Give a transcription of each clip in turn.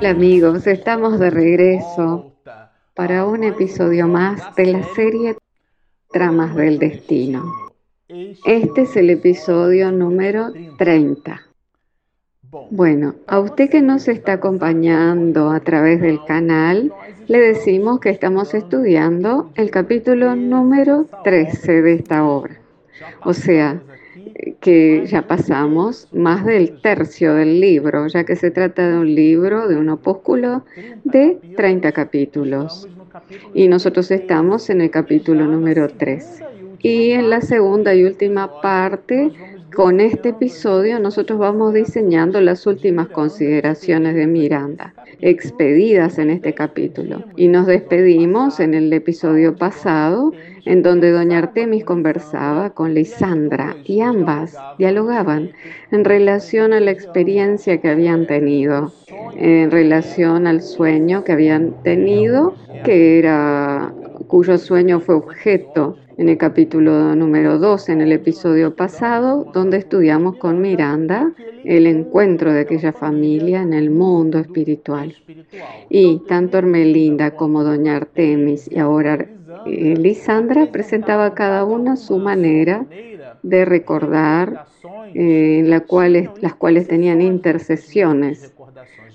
Hola amigos, estamos de regreso para un episodio más de la serie Tramas del Destino. Este es el episodio número 30. Bueno, a usted que nos está acompañando a través del canal, le decimos que estamos estudiando el capítulo número 13 de esta obra. O sea, que ya pasamos más del tercio del libro, ya que se trata de un libro, de un opúsculo de 30 capítulos. Y nosotros estamos en el capítulo número 3. Y en la segunda y última parte con este episodio nosotros vamos diseñando las últimas consideraciones de Miranda, expedidas en este capítulo. Y nos despedimos en el episodio pasado, en donde doña Artemis conversaba con Lisandra y ambas dialogaban en relación a la experiencia que habían tenido, en relación al sueño que habían tenido, que era cuyo sueño fue objeto en el capítulo número 2, en el episodio pasado, donde estudiamos con Miranda el encuentro de aquella familia en el mundo espiritual. Y tanto Hermelinda como Doña Artemis y ahora eh, Lisandra presentaba cada una su manera de recordar, eh, la las cuales tenían intercesiones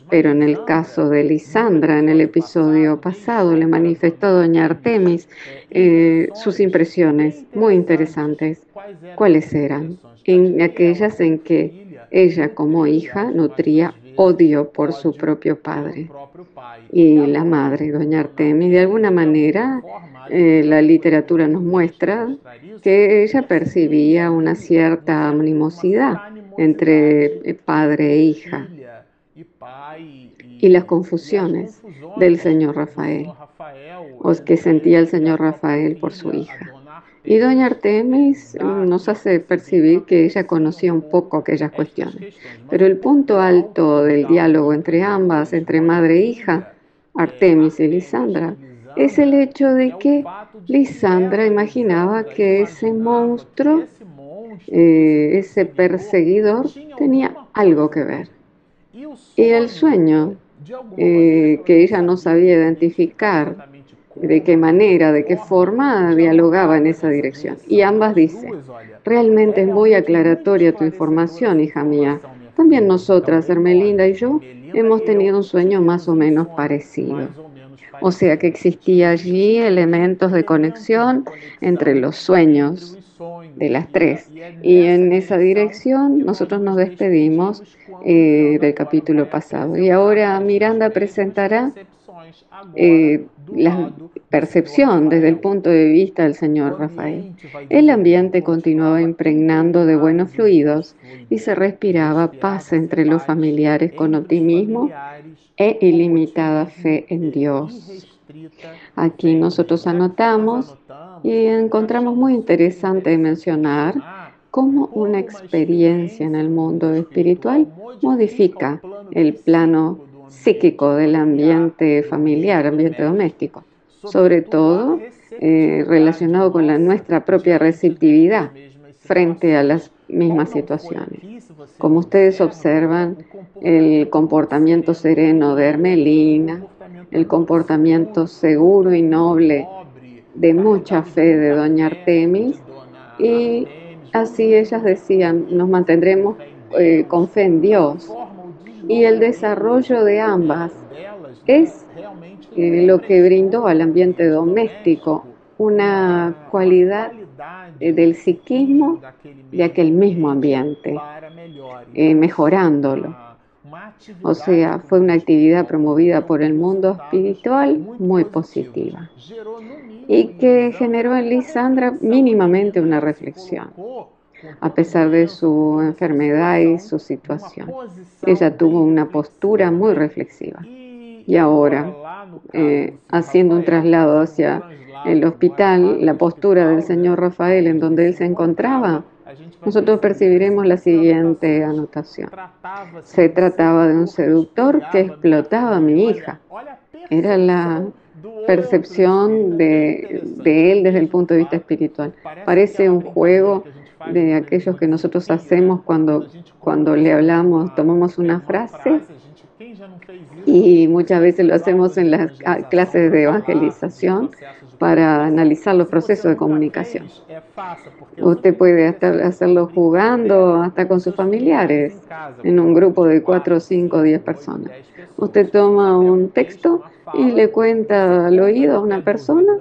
pero en el caso de Lisandra, en el episodio pasado, le manifestó doña Artemis eh, sus impresiones muy interesantes. ¿Cuáles eran? En aquellas en que ella como hija nutría odio por su propio padre. Y la madre, doña Artemis, de alguna manera eh, la literatura nos muestra que ella percibía una cierta animosidad entre padre e hija y las confusiones del señor Rafael, o que sentía el señor Rafael por su hija. Y doña Artemis nos hace percibir que ella conocía un poco aquellas cuestiones. Pero el punto alto del diálogo entre ambas, entre madre e hija, Artemis y Lisandra, es el hecho de que Lisandra imaginaba que ese monstruo, eh, ese perseguidor, tenía algo que ver. Y el sueño, eh, que ella no sabía identificar de qué manera, de qué forma dialogaba en esa dirección. Y ambas dicen, realmente es muy aclaratoria tu información, hija mía. También nosotras, Hermelinda y yo, hemos tenido un sueño más o menos parecido. O sea que existía allí elementos de conexión entre los sueños de las tres. Y en esa dirección nosotros nos despedimos eh, del capítulo pasado. Y ahora Miranda presentará eh, la percepción desde el punto de vista del señor Rafael. El ambiente continuaba impregnando de buenos fluidos y se respiraba paz entre los familiares con optimismo e ilimitada fe en Dios. Aquí nosotros anotamos y encontramos muy interesante mencionar cómo una experiencia en el mundo espiritual modifica el plano psíquico del ambiente familiar, ambiente doméstico, sobre todo eh, relacionado con la, nuestra propia receptividad frente a las mismas situaciones. Como ustedes observan, el comportamiento sereno de Hermelina, el comportamiento seguro y noble de mucha fe de doña Artemis y así ellas decían, nos mantendremos eh, con fe en Dios. Y el desarrollo de ambas es eh, lo que brindó al ambiente doméstico una cualidad eh, del psiquismo de aquel mismo ambiente, mejorándolo. O sea, fue una actividad promovida por el mundo espiritual muy positiva y que generó en Lisandra mínimamente una reflexión, a pesar de su enfermedad y su situación. Ella tuvo una postura muy reflexiva. Y ahora, eh, haciendo un traslado hacia el hospital, la postura del señor Rafael en donde él se encontraba, nosotros percibiremos la siguiente anotación. Se trataba de un seductor que explotaba a mi hija. Era la percepción de, él desde el punto de vista espiritual. Parece un juego de aquellos que nosotros hacemos cuando, cuando le hablamos, tomamos una frase Y muchas veces lo hacemos en las clases de evangelización para analizar los procesos de comunicación. Usted puede hacerlo jugando hasta con sus familiares, en un grupo de 4, 5, 10 personas. Usted toma un texto y le cuenta al oído a una persona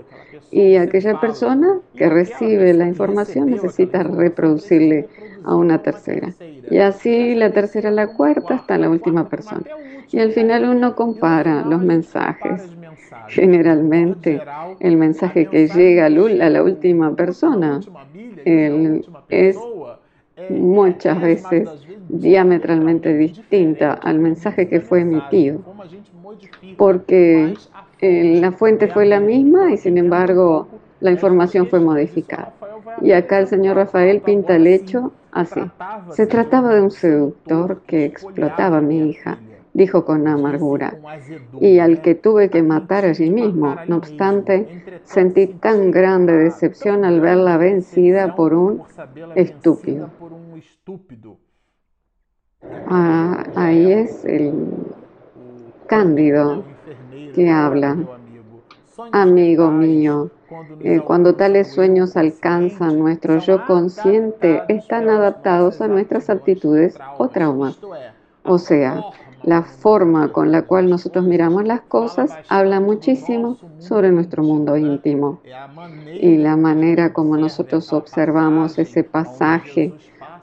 y aquella persona que recibe la información necesita reproducirle a una tercera. Y así la tercera, la cuarta, hasta la última persona. Y al final uno compara los mensajes. Generalmente el mensaje que llega a la última persona es muchas veces diametralmente distinta al mensaje que fue emitido, porque la fuente fue la misma y sin embargo la información fue modificada. Y acá el señor Rafael pinta el hecho así. Se trataba de un seductor que explotaba a mi hija, dijo con amargura, y al que tuve que matar allí mismo. No obstante, sentí tan grande decepción al verla vencida por un estúpido. Ah, ahí es el Cándido que habla. Amigo mío, eh, cuando tales sueños alcanzan nuestro yo consciente, están adaptados a nuestras aptitudes o traumas. O sea, la forma con la cual nosotros miramos las cosas habla muchísimo sobre nuestro mundo íntimo. Y la manera como nosotros observamos ese pasaje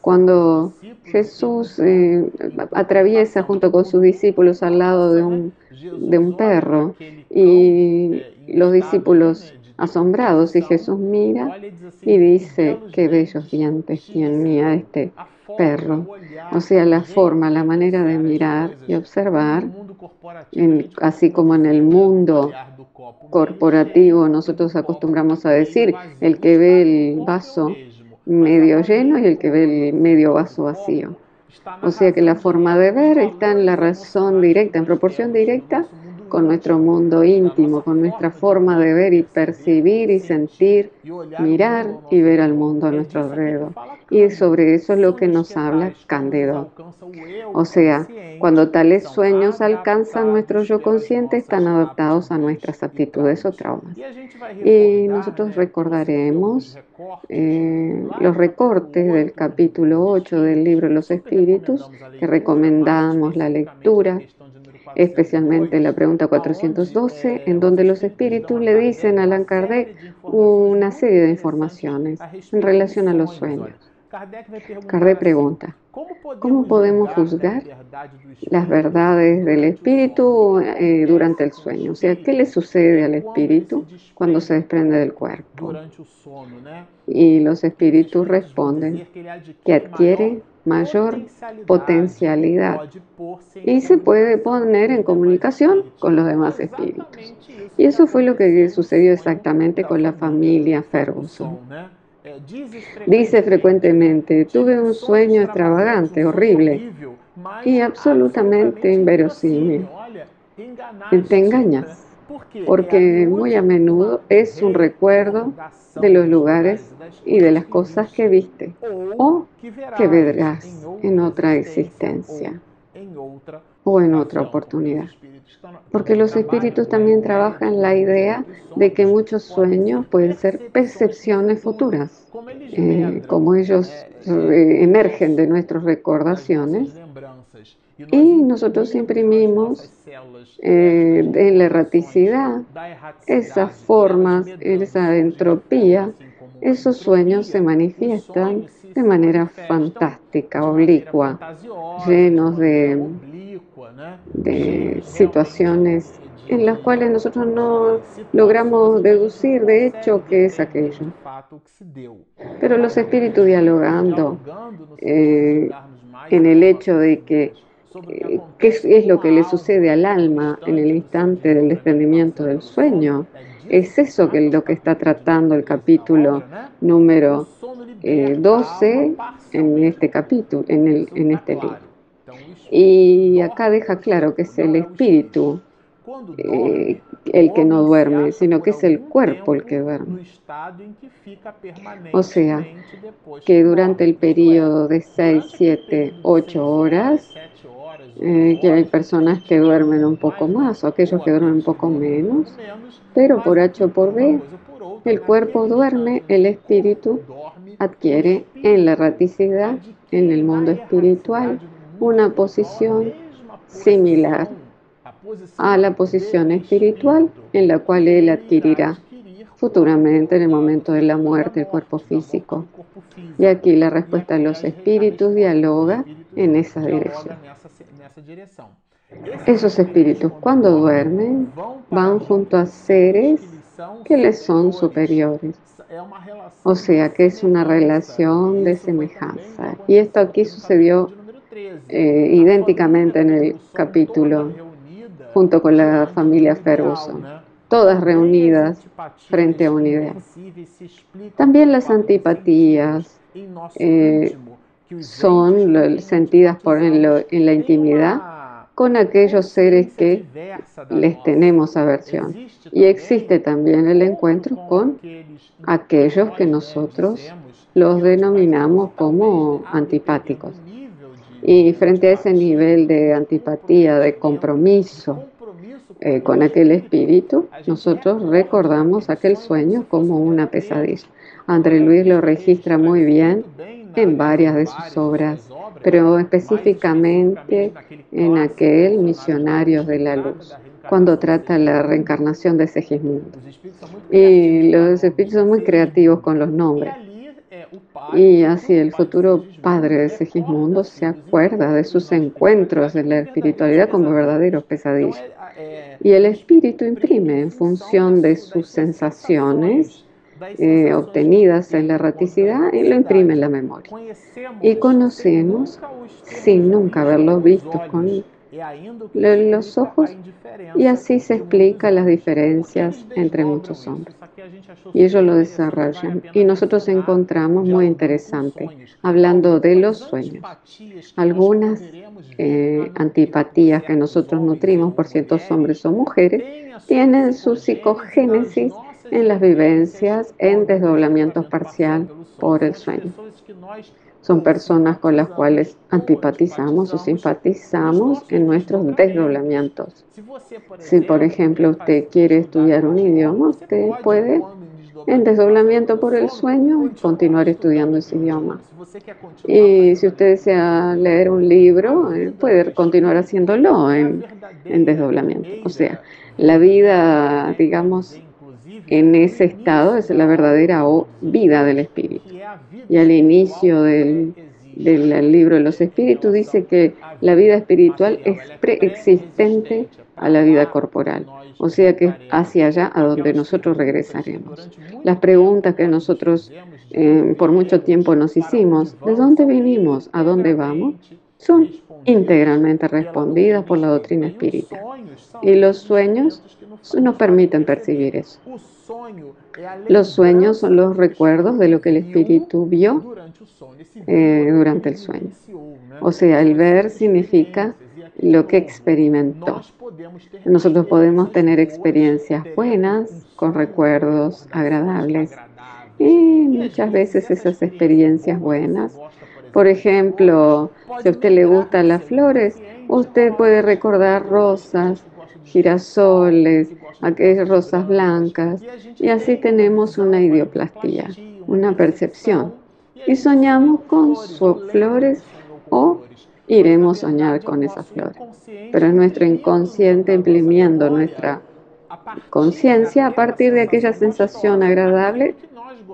cuando Jesús eh, atraviesa junto con sus discípulos al lado de un, de un perro y los discípulos asombrados y Jesús mira y dice, qué bellos dientes tiene este perro. O sea, la forma, la manera de mirar y observar, así como en el mundo corporativo nosotros acostumbramos a decir, el que ve el vaso medio lleno y el que ve el medio vaso vacío. O sea que la forma de ver está en la razón directa, en proporción directa con nuestro mundo íntimo, con nuestra forma de ver y percibir y sentir, mirar y ver al mundo a nuestro alrededor. Y sobre eso es lo que nos habla Cándido. O sea, cuando tales sueños alcanzan nuestro yo consciente, están adaptados a nuestras actitudes o traumas. Y nosotros recordaremos eh, los recortes del capítulo 8 del libro Los Espíritus, que recomendamos la lectura especialmente la pregunta 412, en donde los espíritus le dicen a Allan Kardec una serie de informaciones en relación a los sueños. Kardec pregunta, ¿cómo podemos juzgar las verdades del espíritu eh, durante el sueño? O sea, ¿qué le sucede al espíritu cuando se desprende del cuerpo? Y los espíritus responden que adquiere mayor potencialidad y se puede poner en comunicación con los demás espíritus. Y eso fue lo que sucedió exactamente con la familia Ferguson. Dice frecuentemente, tuve un sueño extravagante, horrible y absolutamente inverosímil. Te engañas, porque muy a menudo es un recuerdo de los lugares y de las cosas que viste o que verás en otra existencia o en otra oportunidad. Porque los espíritus también trabajan la idea de que muchos sueños pueden ser percepciones futuras. Eh, como ellos eh, emergen de nuestras recordaciones, y nosotros imprimimos eh, en la erraticidad esas formas, esa entropía, esos sueños se manifiestan de manera fantástica, oblicua, llenos de, situaciones en las cuales nosotros no logramos deducir de hecho qué es aquello. Pero los espíritus dialogando eh, en el hecho de que eh, qué es lo que le sucede al alma en el instante del desprendimiento del sueño. Es eso que lo que está tratando el capítulo número 12 eh, en este capítulo, en, el, en este libro. Y acá deja claro que es el espíritu eh, el que no duerme, sino que es el cuerpo el que duerme. O sea, que durante el periodo de 6, 7, 8 horas eh, que hay personas que duermen un poco más o aquellos que duermen un poco menos, pero por H o por B, el cuerpo duerme, el espíritu adquiere en la raticidad, en el mundo espiritual, una posición similar a la posición espiritual en la cual él adquirirá futuramente en el momento de la muerte el cuerpo físico. Y aquí la respuesta de los espíritus dialoga en esa dirección. Esos espíritus cuando duermen van junto a seres que les son superiores. O sea que es una relación de semejanza. Y esto aquí sucedió eh, idénticamente en el capítulo junto con la familia Ferguson, todas reunidas frente a una idea. También las antipatías eh, son sentidas por en, la intimidad con aquellos seres que les tenemos aversión. Y existe también el encuentro con aquellos que nosotros los denominamos como antipáticos. Y frente a ese nivel de antipatía, de compromiso eh, con aquel espíritu, nosotros recordamos aquel sueño como una pesadilla. André Luis lo registra muy bien en varias de sus obras, pero específicamente en aquel Misionarios de la Luz, cuando trata la reencarnación de Segismundo. Y los espíritus son muy creativos con los nombres. Y así el futuro padre de Segismundo se acuerda de sus encuentros en la espiritualidad como verdaderos pesadillas. Y el espíritu imprime en función de sus sensaciones eh, obtenidas en la raticidad y lo imprime en la memoria. Y conocemos sin nunca haberlos visto con los ojos y así se explican las diferencias entre muchos hombres. Y ellos lo desarrollan. Y nosotros encontramos muy interesante, hablando de los sueños, algunas eh, antipatías que nosotros nutrimos por ciertos hombres o mujeres tienen su psicogénesis en las vivencias en desdoblamiento parcial por el sueño son personas con las cuales antipatizamos o simpatizamos en nuestros desdoblamientos. Si, por ejemplo, usted quiere estudiar un idioma, usted puede, en desdoblamiento por el sueño, continuar estudiando ese idioma. Y si usted desea leer un libro, eh, puede continuar haciéndolo en, en desdoblamiento. O sea, la vida, digamos, en ese estado es la verdadera vida del espíritu. Y al inicio del, libro de los espíritus dice que la vida espiritual es preexistente a la vida corporal, o sea que hacia allá a donde nosotros regresaremos. Las preguntas que nosotros eh, por mucho tiempo nos hicimos, ¿de dónde vinimos? ¿A dónde vamos? Son integralmente respondidas por la doctrina espírita. Y los sueños nos permiten percibir eso. Los sueños son los recuerdos de lo que el espíritu vio eh, durante el sueño. O sea, el ver significa lo que experimentó. Nosotros podemos tener experiencias buenas con recuerdos agradables y muchas veces esas experiencias buenas, por ejemplo, si a usted le gustan las flores, usted puede recordar rosas girasoles, aquellas rosas blancas, y así tenemos una idioplastía, una percepción. Y soñamos con flores o iremos a soñar con esas flores. Pero es nuestro inconsciente imprimiendo nuestra conciencia a partir de aquella sensación agradable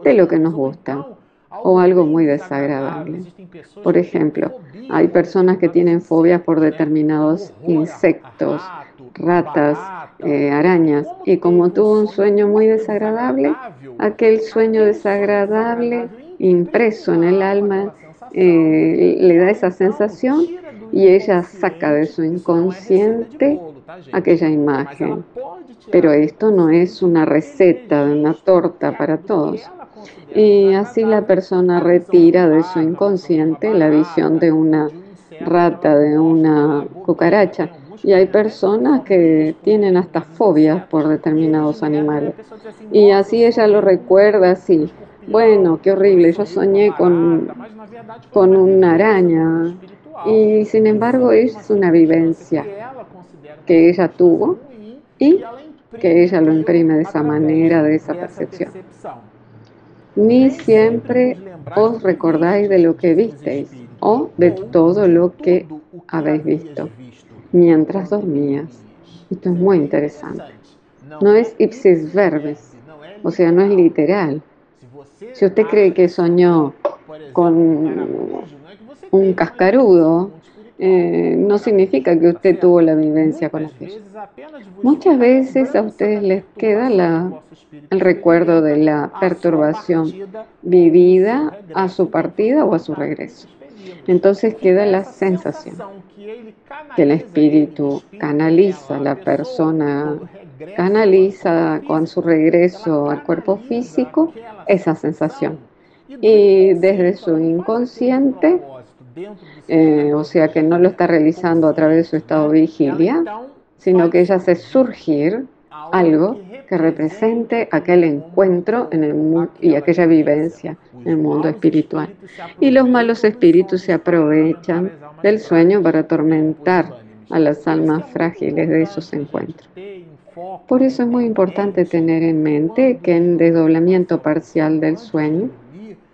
de lo que nos gusta o algo muy desagradable. Por ejemplo, hay personas que tienen fobias por determinados insectos, ratas, eh, arañas, y como tuvo un sueño muy desagradable, aquel sueño desagradable impreso en el alma eh, le da esa sensación y ella saca de su inconsciente aquella imagen. Pero esto no es una receta de una torta para todos. Y así la persona retira de su inconsciente la visión de una rata, de una cucaracha. Y hay personas que tienen hasta fobias por determinados animales. Y así ella lo recuerda así. Bueno, qué horrible, yo soñé con, con una araña. Y sin embargo es una vivencia que ella tuvo y que ella lo imprime de esa manera, de esa percepción. Ni siempre os recordáis de lo que visteis o de todo lo que habéis visto mientras dormías. Esto es muy interesante. No es ipsis verbis, o sea, no es literal. Si usted cree que soñó con un cascarudo, eh, no significa que usted tuvo la vivencia con aquello. Muchas veces a ustedes les queda el recuerdo de la perturbación vivida a su partida o a su regreso. Entonces queda la sensación que el espíritu canaliza, la persona canaliza con su regreso al cuerpo físico esa sensación. Y desde su inconsciente, eh, o sea que no lo está realizando a través de su estado de vigilia, sino que ella hace surgir algo que represente aquel encuentro en el y aquella vivencia en el mundo espiritual. Y los malos espíritus se aprovechan del sueño para atormentar a las almas frágiles de esos encuentros. Por eso es muy importante tener en mente que en desdoblamiento parcial del sueño,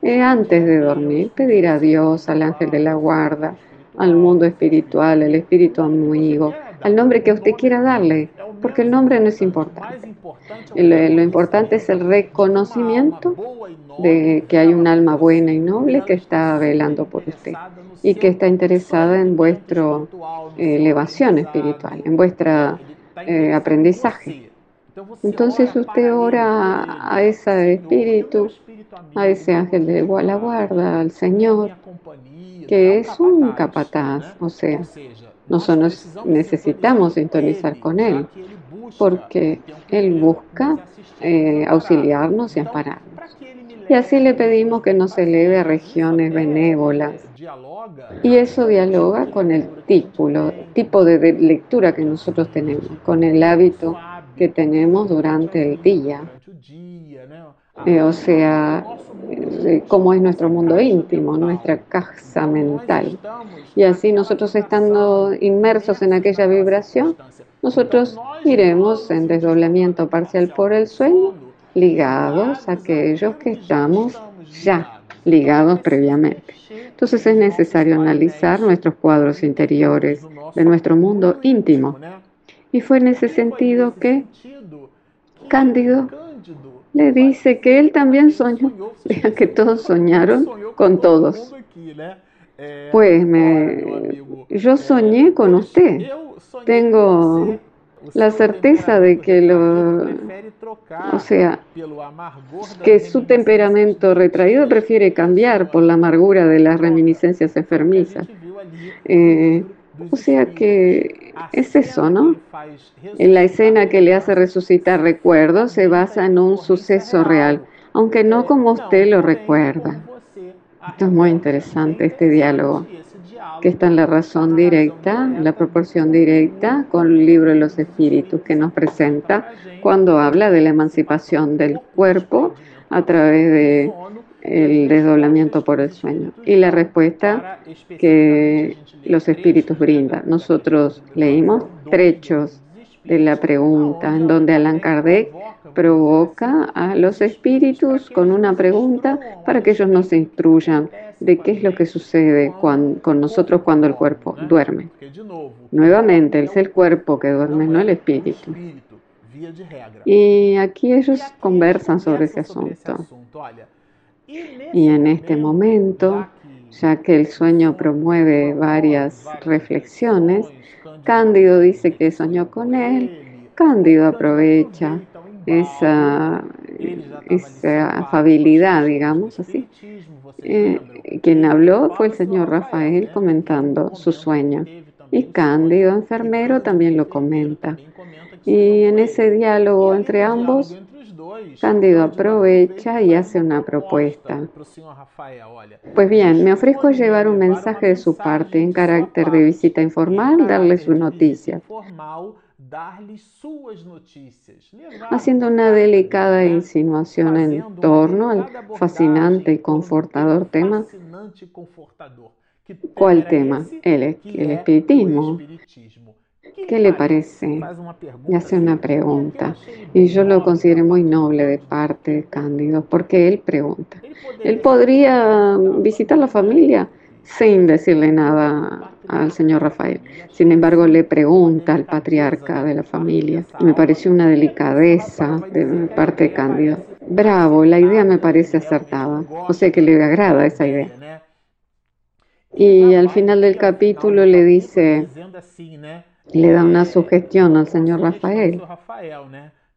eh, antes de dormir, pedir a Dios, al ángel de la guarda, al mundo espiritual, al espíritu amigo, al nombre que usted quiera darle, porque el nombre no es importante. Lo, importante es el reconocimiento de que hay un alma buena y noble que está velando por usted y que está interesada en vuestra eh, elevación espiritual, en vuestro eh, aprendizaje. Entonces usted ora a ese espíritu, a ese ángel de la guarda, al Señor, que es un capataz, o sea, nosotros necesitamos sintonizar con Él, porque Él busca eh, auxiliarnos y ampararnos. Y así le pedimos que nos eleve a regiones benévolas. Y eso dialoga con el título, tipo de lectura que nosotros tenemos, con el hábito que tenemos durante el día. Eh, o sea, eh, cómo es nuestro mundo íntimo, nuestra casa mental. Y así nosotros estando inmersos en aquella vibración, nosotros iremos en desdoblamiento parcial por el sueño, ligados a aquellos que estamos ya ligados previamente. Entonces es necesario analizar nuestros cuadros interiores de nuestro mundo íntimo. Y fue en ese sentido que Cándido le dice que él también soñó. Que todos soñaron con todos. Pues me, yo soñé con usted. Tengo la certeza de que lo, o sea, que su temperamento retraído prefiere cambiar por la amargura de las reminiscencias enfermizas. Eh, o sea que es eso, ¿no? En la escena que le hace resucitar recuerdos se basa en un suceso real, aunque no como usted lo recuerda. Esto es muy interesante, este diálogo, que está en la razón directa, la proporción directa con el libro de los espíritus que nos presenta cuando habla de la emancipación del cuerpo a través de el desdoblamiento por el sueño. Y la respuesta que los espíritus brindan. Nosotros leímos trechos de la pregunta en donde Allan Kardec provoca a los espíritus con una pregunta para que ellos nos instruyan de qué es lo que sucede con, con nosotros cuando el cuerpo duerme. Nuevamente, es el cuerpo que duerme, no el espíritu. Y aquí ellos conversan sobre ese asunto. Y en este momento, ya que el sueño promueve varias reflexiones, Cándido dice que soñó con él, Cándido aprovecha esa, esa afabilidad, digamos así. Eh, quien habló fue el señor Rafael comentando su sueño. Y Cándido, enfermero, también lo comenta. Y en ese diálogo entre ambos, Cándido aprovecha y hace una propuesta. Pues bien, me ofrezco llevar un mensaje de su parte en carácter de visita informal, darle su noticia, haciendo una delicada insinuación en torno al fascinante y confortador tema ¿Cuál tema? El, el espiritismo. ¿Qué le parece? Le hace una pregunta. Y yo lo consideré muy noble de parte de Cándido, porque él pregunta. Él podría visitar la familia sin decirle nada al señor Rafael. Sin embargo, le pregunta al patriarca de la familia. Me pareció una delicadeza de parte de Cándido. Bravo, la idea me parece acertada. O sea que le agrada esa idea. Y al final del capítulo le dice, le da una sugestión al señor Rafael.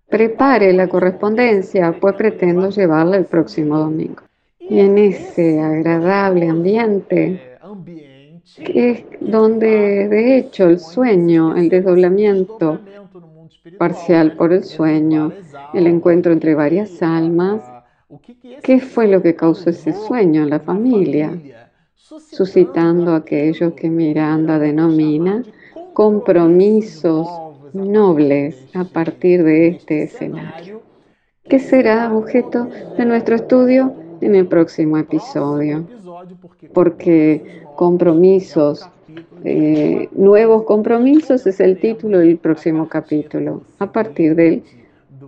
Prepare la correspondencia, pues pretendo llevarla el próximo domingo. Y en ese agradable ambiente, que es donde de hecho el sueño, el desdoblamiento parcial por el sueño, el encuentro entre varias almas, ¿qué fue lo que causó ese sueño en la familia? Suscitando aquello que Miranda denomina compromisos nobles a partir de este escenario, que será objeto de nuestro estudio en el próximo episodio, porque compromisos, eh, nuevos compromisos es el título del próximo capítulo, a partir del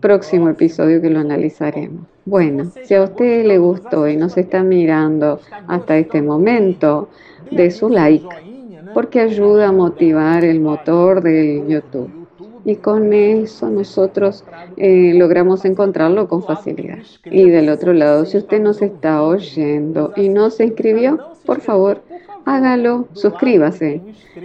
próximo episodio que lo analizaremos. Bueno, si a usted le gustó y nos está mirando hasta este momento, de su like, porque ayuda a motivar el motor de YouTube y con eso nosotros eh, logramos encontrarlo con facilidad. Y del otro lado, si usted nos está oyendo y no se inscribió, por favor, hágalo, suscríbase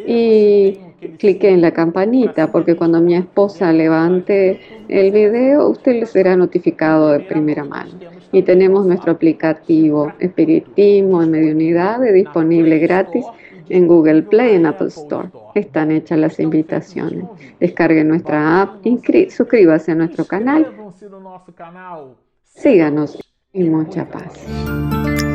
y clique en la campanita porque cuando mi esposa levante el video, usted le será notificado de primera mano. Y tenemos nuestro aplicativo Espiritismo en Mediunidad disponible gratis en Google Play en Apple Store. Están hechas las invitaciones. Descargue nuestra app, suscríbase a nuestro canal. Síganos y mucha paz.